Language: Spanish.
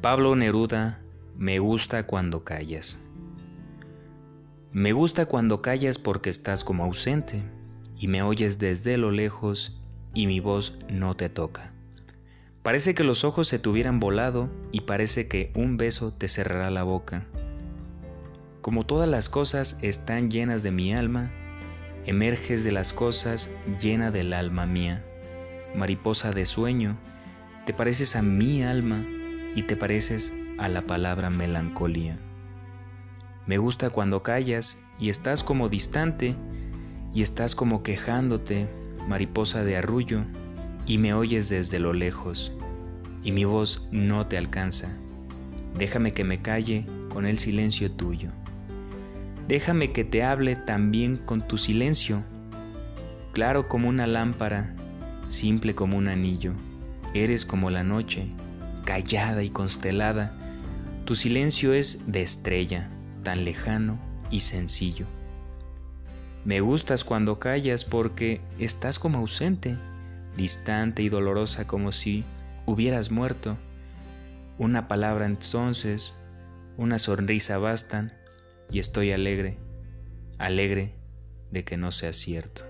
Pablo Neruda, me gusta cuando callas. Me gusta cuando callas porque estás como ausente y me oyes desde lo lejos y mi voz no te toca. Parece que los ojos se te hubieran volado y parece que un beso te cerrará la boca. Como todas las cosas están llenas de mi alma, emerges de las cosas llena del alma mía. Mariposa de sueño, te pareces a mi alma y te pareces a la palabra melancolía. Me gusta cuando callas y estás como distante y estás como quejándote, mariposa de arrullo, y me oyes desde lo lejos, y mi voz no te alcanza. Déjame que me calle con el silencio tuyo. Déjame que te hable también con tu silencio, claro como una lámpara, simple como un anillo. Eres como la noche, callada y constelada, tu silencio es de estrella, tan lejano y sencillo. Me gustas cuando callas porque estás como ausente, distante y dolorosa como si hubieras muerto. Una palabra entonces, una sonrisa bastan y estoy alegre, alegre de que no sea cierto.